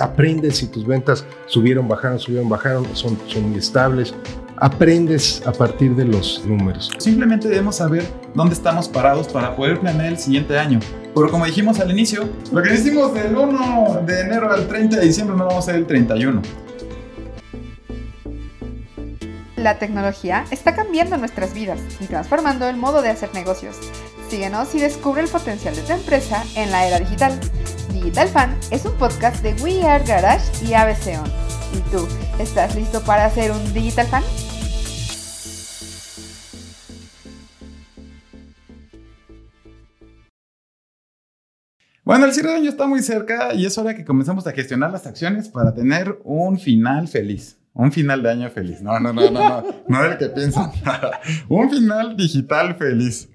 aprendes si tus ventas subieron, bajaron, subieron, bajaron, son, son estables. Aprendes a partir de los números. Simplemente debemos saber dónde estamos parados para poder planear el siguiente año. Pero como dijimos al inicio, lo que hicimos del 1 de enero al 30 de diciembre no lo vamos a hacer el 31. La tecnología está cambiando nuestras vidas y transformando el modo de hacer negocios. Síguenos y descubre el potencial de tu empresa en la era digital. Digital Fan es un podcast de We Are Garage y ABC On. ¿Y tú, estás listo para ser un Digital Fan? Bueno, el cierre de año está muy cerca y es hora que comencemos a gestionar las acciones para tener un final feliz. Un final de año feliz. No, no, no, no, no. No es el que piensan. un final digital feliz.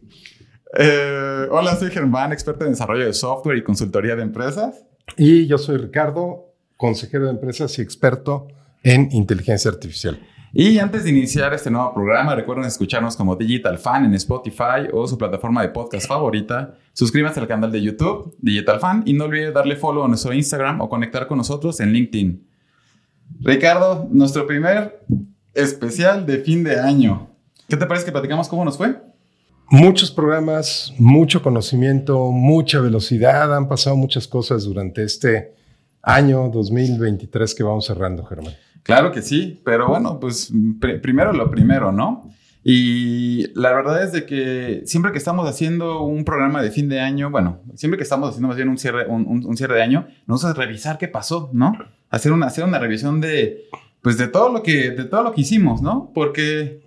Eh, hola, soy Germán, experto en desarrollo de software y consultoría de empresas. Y yo soy Ricardo, consejero de empresas y experto en inteligencia artificial. Y antes de iniciar este nuevo programa, recuerden escucharnos como Digital Fan en Spotify o su plataforma de podcast favorita. Suscríbanse al canal de YouTube, Digital Fan, y no olviden darle follow a nuestro Instagram o conectar con nosotros en LinkedIn. Ricardo, nuestro primer especial de fin de año. ¿Qué te parece que platicamos cómo nos fue? Muchos programas, mucho conocimiento, mucha velocidad. Han pasado muchas cosas durante este año 2023 que vamos cerrando, Germán. Claro que sí, pero bueno, pues primero lo primero, ¿no? Y la verdad es de que siempre que estamos haciendo un programa de fin de año, bueno, siempre que estamos haciendo más bien un cierre, un, cierre de año, nos vamos a revisar qué pasó, ¿no? Hacer una, hacer una revisión de, pues de todo lo que, de todo lo que hicimos, ¿no? Porque,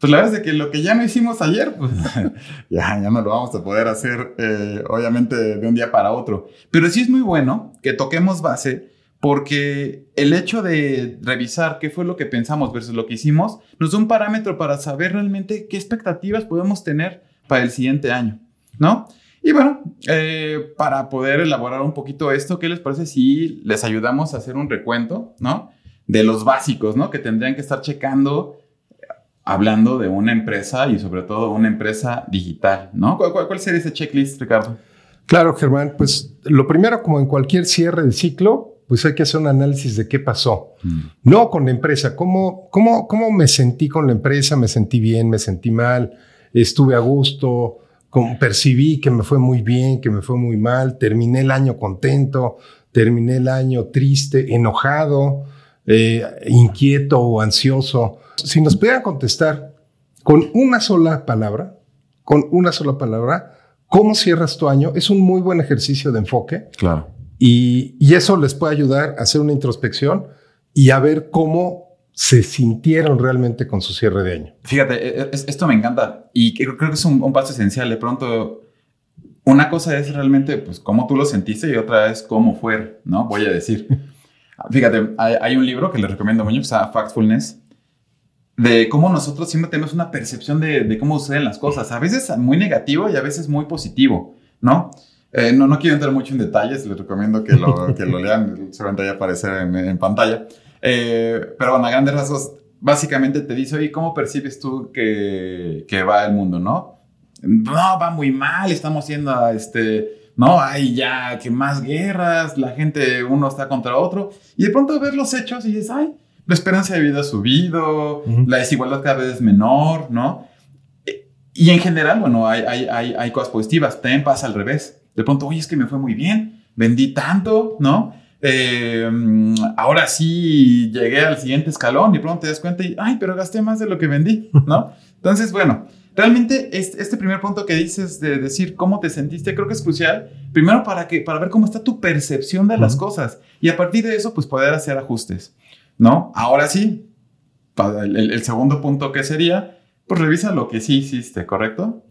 pues la verdad es que lo que ya no hicimos ayer, pues ya, ya no lo vamos a poder hacer, eh, obviamente, de un día para otro. Pero sí es muy bueno que toquemos base porque el hecho de revisar qué fue lo que pensamos versus lo que hicimos nos da un parámetro para saber realmente qué expectativas podemos tener para el siguiente año, ¿no? Y bueno, eh, para poder elaborar un poquito esto, ¿qué les parece si les ayudamos a hacer un recuento, ¿no? De los básicos, ¿no? Que tendrían que estar checando hablando de una empresa y sobre todo una empresa digital, ¿no? ¿Cuál, cuál sería ese checklist, Ricardo? Claro, Germán, pues lo primero, como en cualquier cierre de ciclo, pues hay que hacer un análisis de qué pasó. Mm. No con la empresa, ¿Cómo, cómo, cómo me sentí con la empresa, me sentí bien, me sentí mal, estuve a gusto, percibí que me fue muy bien, que me fue muy mal, terminé el año contento, terminé el año triste, enojado, eh, inquieto o ansioso. Si nos pudieran contestar con una sola palabra, con una sola palabra, ¿cómo cierras tu año? Es un muy buen ejercicio de enfoque. Claro y, eso les puede ayudar a hacer una introspección y a ver cómo se sintieron realmente con su cierre de año. Fíjate, e, e, esto me encanta y creo que es un, paso esencial. De pronto, una cosa es realmente pues cómo tú lo sentiste y otra es cómo fue, ¿no? Voy a decir. Fíjate, hay, un libro que les recomiendo mucho que se llama Factfulness, de cómo nosotros siempre tenemos una percepción de, de cómo suceden las cosas, a veces muy negativo y a veces muy positivo, ¿no? Eh, no, no quiero entrar mucho en detalles, les recomiendo que lo, que lo lean, seguramente ya aparecer en, en pantalla. Eh, pero bueno, a grandes rasgos, básicamente te dice, oye, ¿cómo percibes tú que, que va el mundo, no? No, va muy mal, estamos yendo este, no, hay ya que más guerras, la gente, uno está contra otro, y de pronto ves los hechos y dices, ay, la esperanza de vida ha subido, la desigualdad cada vez es menor, ¿no? Y en general, bueno, hay, hay, hay, hay cosas positivas, también pasa al revés de pronto, oye, es que me fue muy bien, vendí tanto, ¿no? Eh, ahora sí llegué al siguiente escalón y pronto te das cuenta y, ay, pero gasté más de lo que vendí, ¿no? Entonces, bueno, realmente este, primer punto que dices de decir cómo te sentiste, creo que es crucial. Primero para, que, para ver cómo está tu percepción de las cosas y a partir de eso, pues poder hacer ajustes, ¿no? Ahora sí, el, el segundo punto que sería, pues revisa lo que sí hiciste, ¿correcto?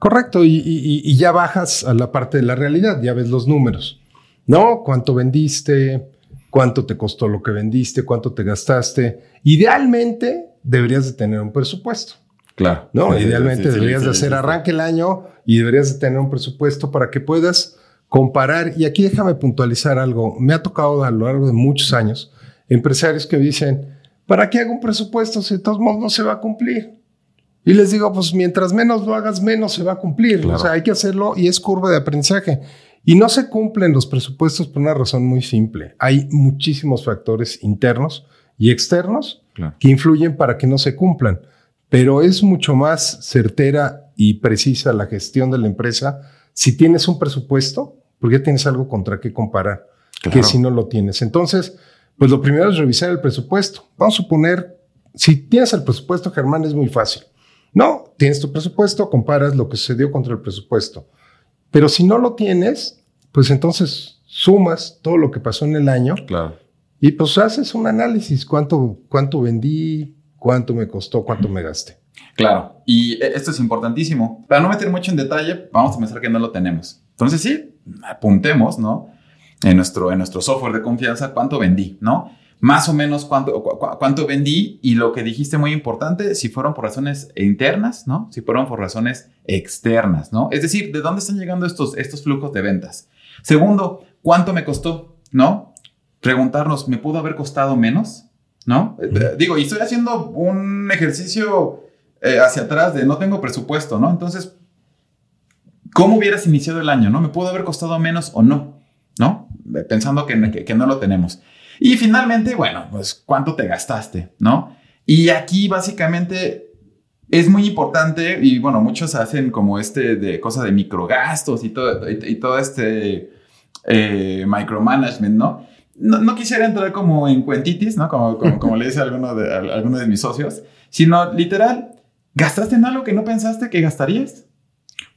Correcto, y, ya bajas a la parte de la realidad, ya ves los números, ¿no? ¿Cuánto vendiste? ¿Cuánto te costó lo que vendiste? ¿Cuánto te gastaste? Idealmente deberías de tener un presupuesto. Claro. ¿No? Idealmente deberías de hacer arranque el año y deberías de tener un presupuesto para que puedas comparar. Y aquí déjame puntualizar algo. Me ha tocado a lo largo de muchos años empresarios que dicen, ¿para qué hago un presupuesto si de todos modos no se va a cumplir? Y les digo, pues mientras menos lo hagas, menos se va a cumplir. O sea, hay que hacerlo y es curva de aprendizaje. Y no se cumplen los presupuestos por una razón muy simple. Hay muchísimos factores internos y externos que influyen para que no se cumplan, pero es mucho más certera y precisa la gestión de la empresa si tienes un presupuesto, porque tienes algo contra qué comparar, que si no lo tienes. Entonces, pues lo primero es revisar el presupuesto. Vamos a suponer, si tienes el presupuesto, Germán, es muy fácil. No, tienes tu presupuesto, comparas lo que sucedió contra el presupuesto. Pero si no lo tienes, pues entonces sumas todo lo que pasó en el año. Claro. Y pues haces un análisis, cuánto, cuánto vendí, cuánto me costó, cuánto me gasté. Claro, y e, esto es importantísimo. Para no meter mucho en detalle, vamos a pensar que no lo tenemos. Entonces sí, apuntemos, ¿no? En nuestro, en nuestro software de confianza, cuánto vendí, ¿no? Más o menos cuánto, cuánto vendí y lo que dijiste muy importante, si fueron por razones internas, ¿no? Si fueron por razones externas, ¿no? Es decir, ¿de dónde están llegando estos, estos flujos de ventas? Segundo, ¿cuánto me costó? ¿No? Preguntarnos, ¿me pudo haber costado menos? ¿No? Digo, y estoy haciendo un ejercicio eh, hacia atrás de no tengo presupuesto, ¿no? Entonces, ¿cómo hubieras iniciado el año, no? ¿Me pudo haber costado menos o no? ¿No? Pensando que, que, no lo tenemos. Y finalmente, bueno, pues cuánto te gastaste, ¿no? Y aquí básicamente es muy importante y bueno, muchos hacen como este de cosa de microgastos y todo, y, todo este eh, micromanagement, ¿no? ¿No? quisiera entrar como en cuentitis, ¿no? Como, como, como le dice alguno de, alguno de mis socios, sino literal, ¿Gastaste en algo que no pensaste que gastarías?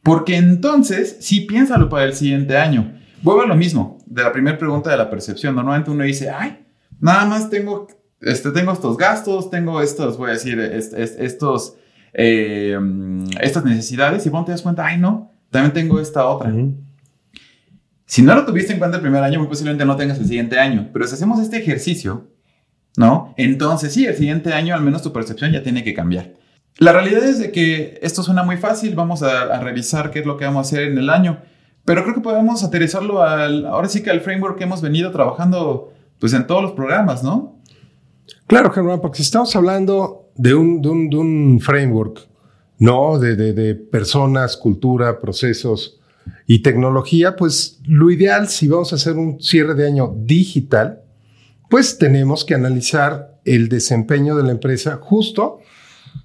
Porque entonces, sí piénsalo para el siguiente año. Vuelvo a lo mismo, de la primera pregunta de la percepción. Normalmente uno dice, ay, nada más tengo, este, tengo estos gastos, tengo estos, voy a decir, estos, eh, estas necesidades y vos te das cuenta, ay, no, también tengo esta otra. Si no lo tuviste en cuenta el primer año, muy posiblemente no tengas el siguiente año. Pero si hacemos este ejercicio, ¿no? Entonces sí, el siguiente año al menos tu percepción ya tiene que cambiar. La realidad es de que esto suena muy fácil, vamos a, revisar qué es lo que vamos a hacer en el año, pero creo que podemos aterrizarlo al, ahora sí que al framework que hemos venido trabajando pues en todos los programas, ¿no? Claro, Germán, porque si estamos hablando de un, de un, framework, ¿no? De, de, personas, cultura, procesos y tecnología, pues lo ideal si vamos a hacer un cierre de año digital, pues tenemos que analizar el desempeño de la empresa justo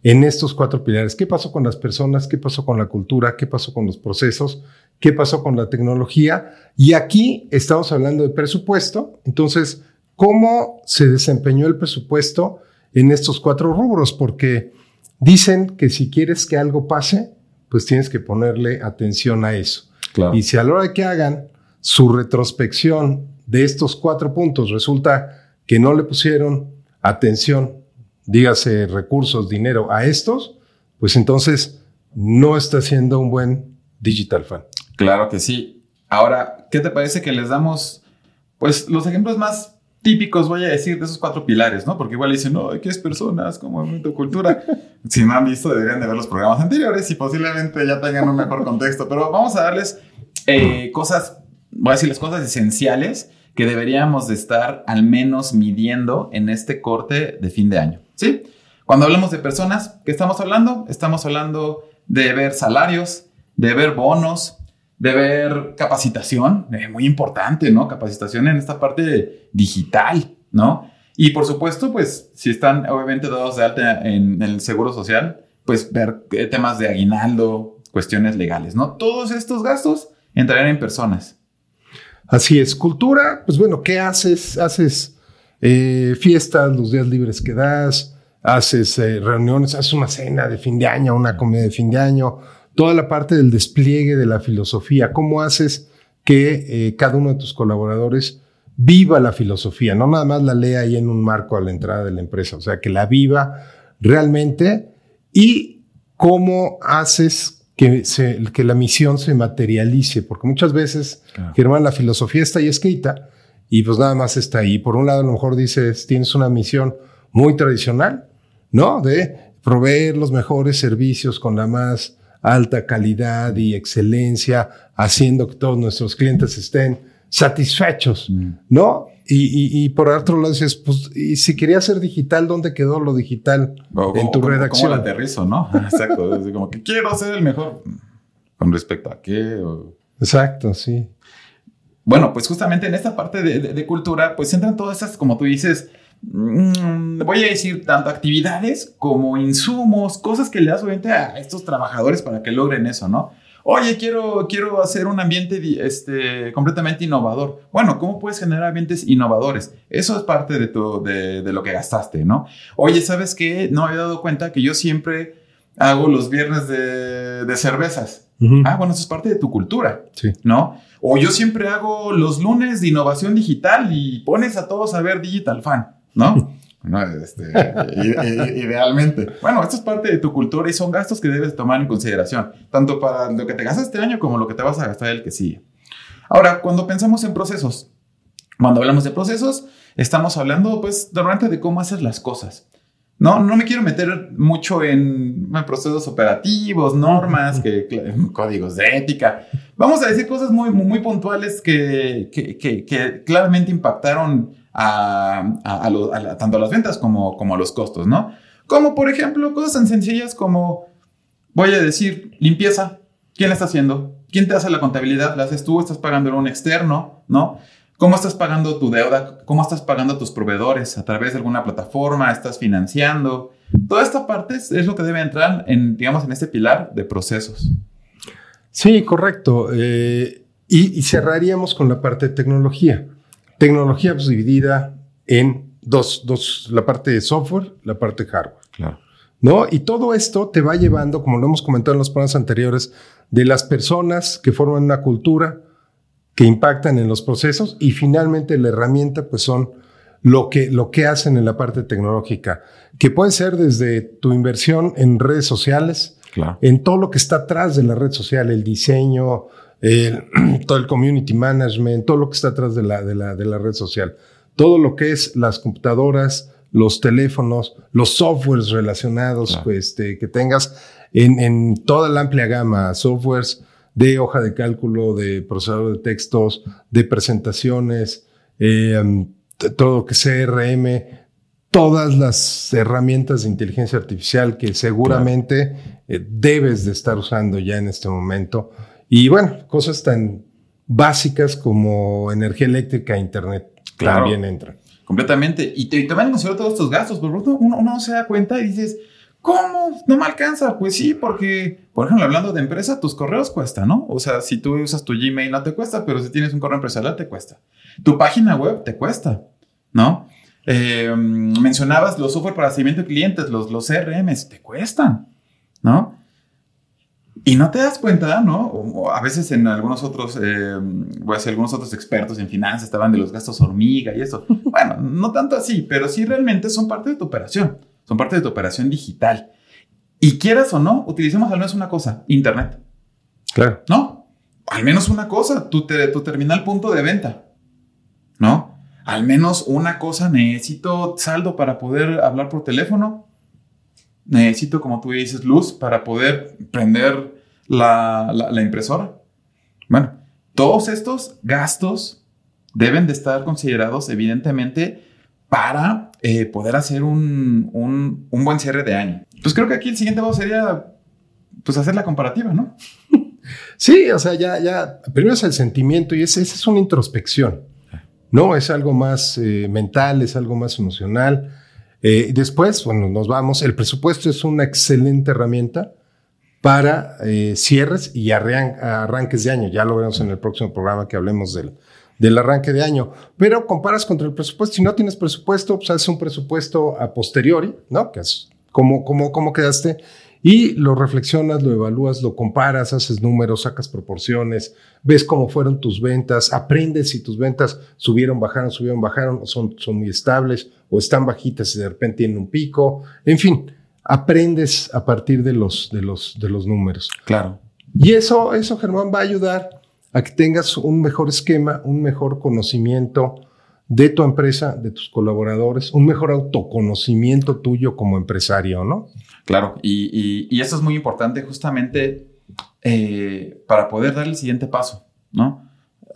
en estos cuatro pilares. ¿Qué pasó con las personas? ¿Qué pasó con la cultura? ¿Qué pasó con los procesos? ¿Qué pasó con la tecnología? Y aquí estamos hablando de presupuesto. Entonces, ¿cómo se desempeñó el presupuesto en estos cuatro rubros? Porque dicen que si quieres que algo pase, pues tienes que ponerle atención a eso. Y si a la hora de que hagan su retrospección de estos cuatro puntos resulta que no le pusieron atención dígase recursos, dinero a estos, pues entonces no está siendo un buen digital fan. Claro que sí. Ahora, ¿qué te parece que les damos, pues, los ejemplos más típicos, voy a decir, de esos cuatro pilares, ¿no? Porque igual dicen, no, ¿qué es personas? Como movimiento cultura. si no han visto, deberían de ver los programas anteriores y posiblemente ya tengan un mejor contexto. Pero vamos a darles eh, cosas, voy a decirles cosas esenciales que deberíamos de estar al menos midiendo en este corte de fin de año. ¿sí? Cuando hablamos de personas, ¿qué estamos hablando? Estamos hablando de ver salarios, de ver bonos, de ver capacitación, muy importante, ¿no? Capacitación en esta parte digital, ¿no? Y por supuesto, pues, si están obviamente dados de alta en, el seguro social, pues ver eh, temas de aguinaldo, cuestiones legales, ¿no? Todos estos gastos entrarían en personas. Así es. Cultura, pues bueno, ¿qué haces? Haces eh, fiestas, los días libres que das, haces eh, reuniones, haces una cena de fin de año, una comida de fin de año, toda la parte del despliegue de la filosofía, cómo haces que eh, cada uno de tus colaboradores viva la filosofía, no nada más la lea ahí en un marco a la entrada de la empresa, o sea, que la viva realmente. Y cómo haces que, que la misión se materialice, porque muchas veces, Germán, la filosofía está ahí escrita, y pues nada más está ahí. Por un lado, a lo mejor dices, tienes una misión muy tradicional, ¿no? De proveer los mejores servicios con la más alta calidad y excelencia, haciendo que todos nuestros clientes estén satisfechos, mm. ¿no? Y, y, por otro lado dices, pues, y si quería ser digital, ¿dónde quedó lo digital en tu redacción? ¿Cómo lo aterrizo, no? Exacto, es como que quiero ser el mejor. ¿Con respecto a qué? Exacto, sí. bueno, pues justamente en esta parte de, cultura, pues entran todas esas, como tú dices, mm, voy a decir, tanto actividades como insumos, cosas que le das obviamente a estos trabajadores para que logren eso, ¿no? Oye, quiero, quiero hacer un ambiente este, completamente innovador. Bueno, ¿cómo puedes generar ambientes innovadores? Eso es parte de, tu, de, de lo que gastaste, ¿no? Oye, ¿sabes qué? No me había dado cuenta que yo siempre hago los viernes de, de cervezas. Ah, bueno, eso es parte de tu cultura, sí. ¿no? O yo siempre hago los lunes de innovación digital y pones a todos a ver Digital Fan, ¿no? No, este, idealmente. Bueno, esto es parte de tu cultura y son gastos que debes tomar en consideración, tanto para lo que te gastas este año como lo que te vas a gastar el que sigue. Ahora, cuando pensamos en procesos, cuando hablamos de procesos, estamos hablando, pues, normalmente de cómo hacer las cosas. No, no me quiero meter mucho en, procesos operativos, normas, que, códigos de ética. Vamos a decir cosas muy, muy puntuales que, que, que claramente impactaron a, tanto a las ventas como, como a los costos, ¿no? Como por ejemplo cosas tan sencillas como, voy a decir, limpieza. ¿Quién la está haciendo? ¿Quién te hace la contabilidad? ¿La haces tú? ¿Estás pagando un externo? ¿No? ¿Cómo estás pagando tu deuda? ¿Cómo estás pagando a tus proveedores? ¿A través de alguna plataforma? ¿Estás financiando? Toda esta parte es, lo que debe entrar en, digamos, en este pilar de procesos. Sí, correcto. Eh, y, y, cerraríamos con la parte de tecnología. Tecnología pues, dividida en dos, dos, la parte de software, la parte de hardware. Claro. ¿No? Y todo esto te va llevando, como lo hemos comentado en los programas anteriores, de las personas que forman una cultura, que impactan en los procesos y finalmente la herramienta pues son lo que, lo que hacen en la parte tecnológica, que puede ser desde tu inversión en redes sociales, claro. en todo lo que está atrás de la red social, el diseño, todo el community management, todo lo que está atrás de la, de la, de la red social, todo lo que es las computadoras, los teléfonos, los softwares relacionados este, que tengas en, en, toda la amplia gama, softwares de hoja de cálculo, de procesador de textos, de presentaciones, eh, um, todo lo que CRM, todas las herramientas de inteligencia artificial que seguramente eh, debes de estar usando ya en este momento y bueno, cosas tan básicas como energía eléctrica e internet también entran. Completamente. Y te, te van a considerar todos estos gastos, pero uno, uno se da cuenta y dices, ¿Cómo? ¿No me alcanza? Pues sí, porque, por ejemplo, hablando de empresa, tus correos cuestan, ¿no? O sea, si tú usas tu Gmail no te cuesta, pero si tienes un correo empresarial te cuesta. Tu página web te cuesta, ¿no? Eh, mencionabas los software para seguimiento de clientes, los, los CRMs, te cuestan, ¿no? Y no te das cuenta, ¿no? a veces en algunos otros, eh, voy a decir, algunos otros expertos en finanzas estaban de los gastos hormiga y eso. Bueno, no tanto así, pero sí realmente son parte de tu operación, son parte de tu operación digital. Y quieras o no, utilicemos al menos una cosa, Internet. Claro. ¿No? Al menos una cosa, tu, tu terminal punto de venta. ¿No? Al menos una cosa, necesito saldo para poder hablar por teléfono necesito, como tú dices, luz para poder prender la, la, impresora. Bueno, todos estos gastos deben de estar considerados evidentemente para eh, poder hacer un, un, un, buen cierre de año. Pues creo que aquí el siguiente paso sería pues hacer la comparativa, ¿no? Sí, o sea, ya, ya, primero es el sentimiento y esa es una introspección, ¿no? Es algo más eh, mental, es algo más emocional. Eh, después, bueno, nos vamos. El presupuesto es una excelente herramienta para eh, cierres y arranques de año. Ya lo veremos en el próximo programa que hablemos del, del arranque de año. Pero comparas contra el presupuesto. Si no tienes presupuesto, pues haces un presupuesto a posteriori, ¿no? Que es cómo, cómo, cómo quedaste y lo reflexionas, lo evalúas, lo comparas, haces números, sacas proporciones, ves cómo fueron tus ventas, aprendes si tus ventas subieron, bajaron, subieron, bajaron, son, son muy estables o están bajitas y de repente tienen un pico. En fin, aprendes a partir de los, de los, de los números. Claro. Y eso, eso, Germán, va a ayudar a que tengas un mejor esquema, un mejor conocimiento de tu empresa, de tus colaboradores, un mejor autoconocimiento tuyo como empresario, ¿no? Claro, y, y, eso es muy importante justamente eh, para poder dar el siguiente paso, ¿no?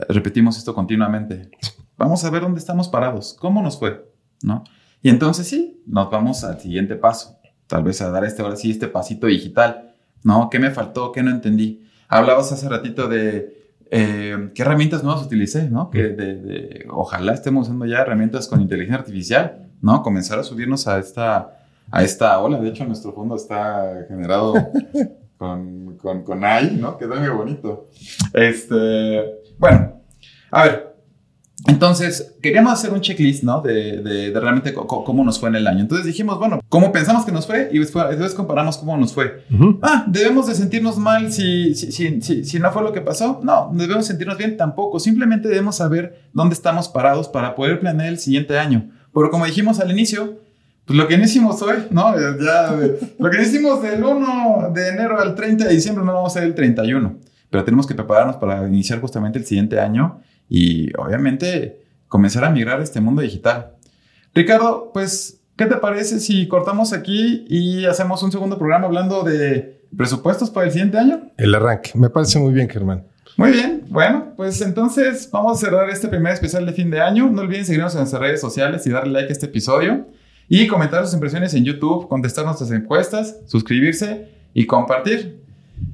Repetimos esto continuamente. Vamos a ver dónde estamos parados, cómo nos fue, ¿no? Y entonces sí, nos vamos al siguiente paso, tal vez a dar este, ahora sí, este pasito digital, ¿no? ¿Qué me faltó? ¿Qué no entendí? Hablabas hace ratito de eh, qué herramientas nuevas utilicé, ¿no? Que de, ojalá estemos usando ya herramientas con inteligencia artificial, ¿no? Comenzar a subirnos a esta, a esta ola. De hecho, nuestro fondo está generado con, con, con AI, ¿no? Quedó muy bonito. Este, bueno, a ver, entonces, queríamos hacer un checklist, ¿no? De, de, realmente cómo nos fue en el año. Entonces dijimos, bueno, ¿cómo pensamos que nos fue? Y después, comparamos cómo nos fue. Ah, ¿debemos de sentirnos mal si, si, si, si, no fue lo que pasó? No, ¿debemos sentirnos bien? Tampoco. Simplemente debemos saber dónde estamos parados para poder planear el siguiente año. Pero como dijimos al inicio, pues lo que no hicimos hoy, ¿no? Ya, lo que hicimos del 1 de enero al 30 de diciembre no vamos a hacer el 31. Pero tenemos que prepararnos para iniciar justamente el siguiente año y obviamente comenzar a migrar a este mundo digital. Ricardo, pues, ¿qué te parece si cortamos aquí y hacemos un segundo programa hablando de presupuestos para el siguiente año? El arranque, me parece muy bien, Germán. Muy bien, bueno, pues entonces vamos a cerrar este primer especial de fin de año. No olviden seguirnos en nuestras redes sociales y darle like a este episodio y comentar sus impresiones en YouTube, contestar nuestras encuestas, suscribirse y compartir.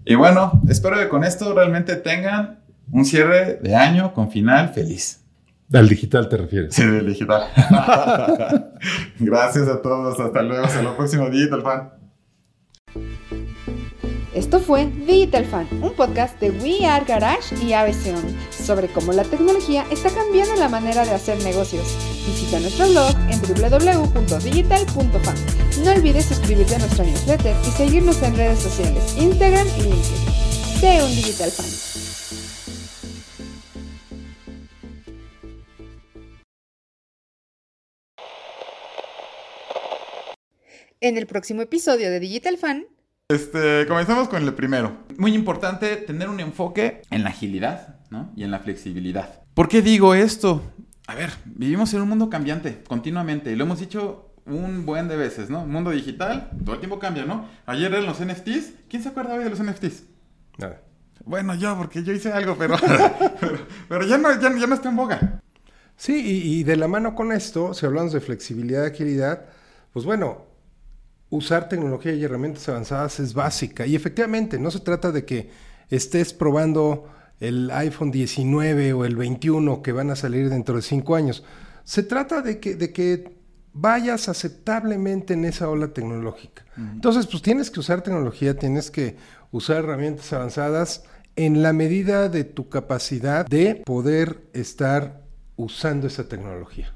Y bueno, espero que con esto realmente tengan un cierre de año con final feliz. Al digital te refieres. Sí, del digital. Gracias a todos. Hasta luego. Hasta el próximo Digital Fan. Esto fue Digital Fan, un podcast de We Are Garage y ABCON sobre cómo la tecnología está cambiando la manera de hacer negocios. Visita nuestro blog en www.digital.fan. No olvides suscribirte a nuestra newsletter y seguirnos en redes sociales, Instagram y LinkedIn. Sé un Digital Fan. En el próximo episodio de Digital Fan. Este, comenzamos con el primero. Muy importante tener un enfoque en la agilidad ¿no? y en la flexibilidad. ¿Por qué digo esto? A ver, vivimos en un mundo cambiante continuamente y lo hemos dicho un buen de veces, ¿no? Mundo digital, todo el tiempo cambia, ¿no? Ayer eran los NFTs. ¿Quién se acuerda hoy de los NFTs? Nada. Bueno, yo, porque yo hice algo, pero, pero, ya, no, ya, no está en boga. Sí, y, y de la mano con esto, si hablamos de flexibilidad y agilidad, pues bueno, usar tecnología y herramientas avanzadas es básica. Y efectivamente, no se trata de que estés probando el iPhone 19 o el 21 que van a salir dentro de cinco años. Se trata de que, de que vayas aceptablemente en esa ola tecnológica. Entonces, pues tienes que usar tecnología, tienes que usar herramientas avanzadas en la medida de tu capacidad de poder estar usando esa tecnología.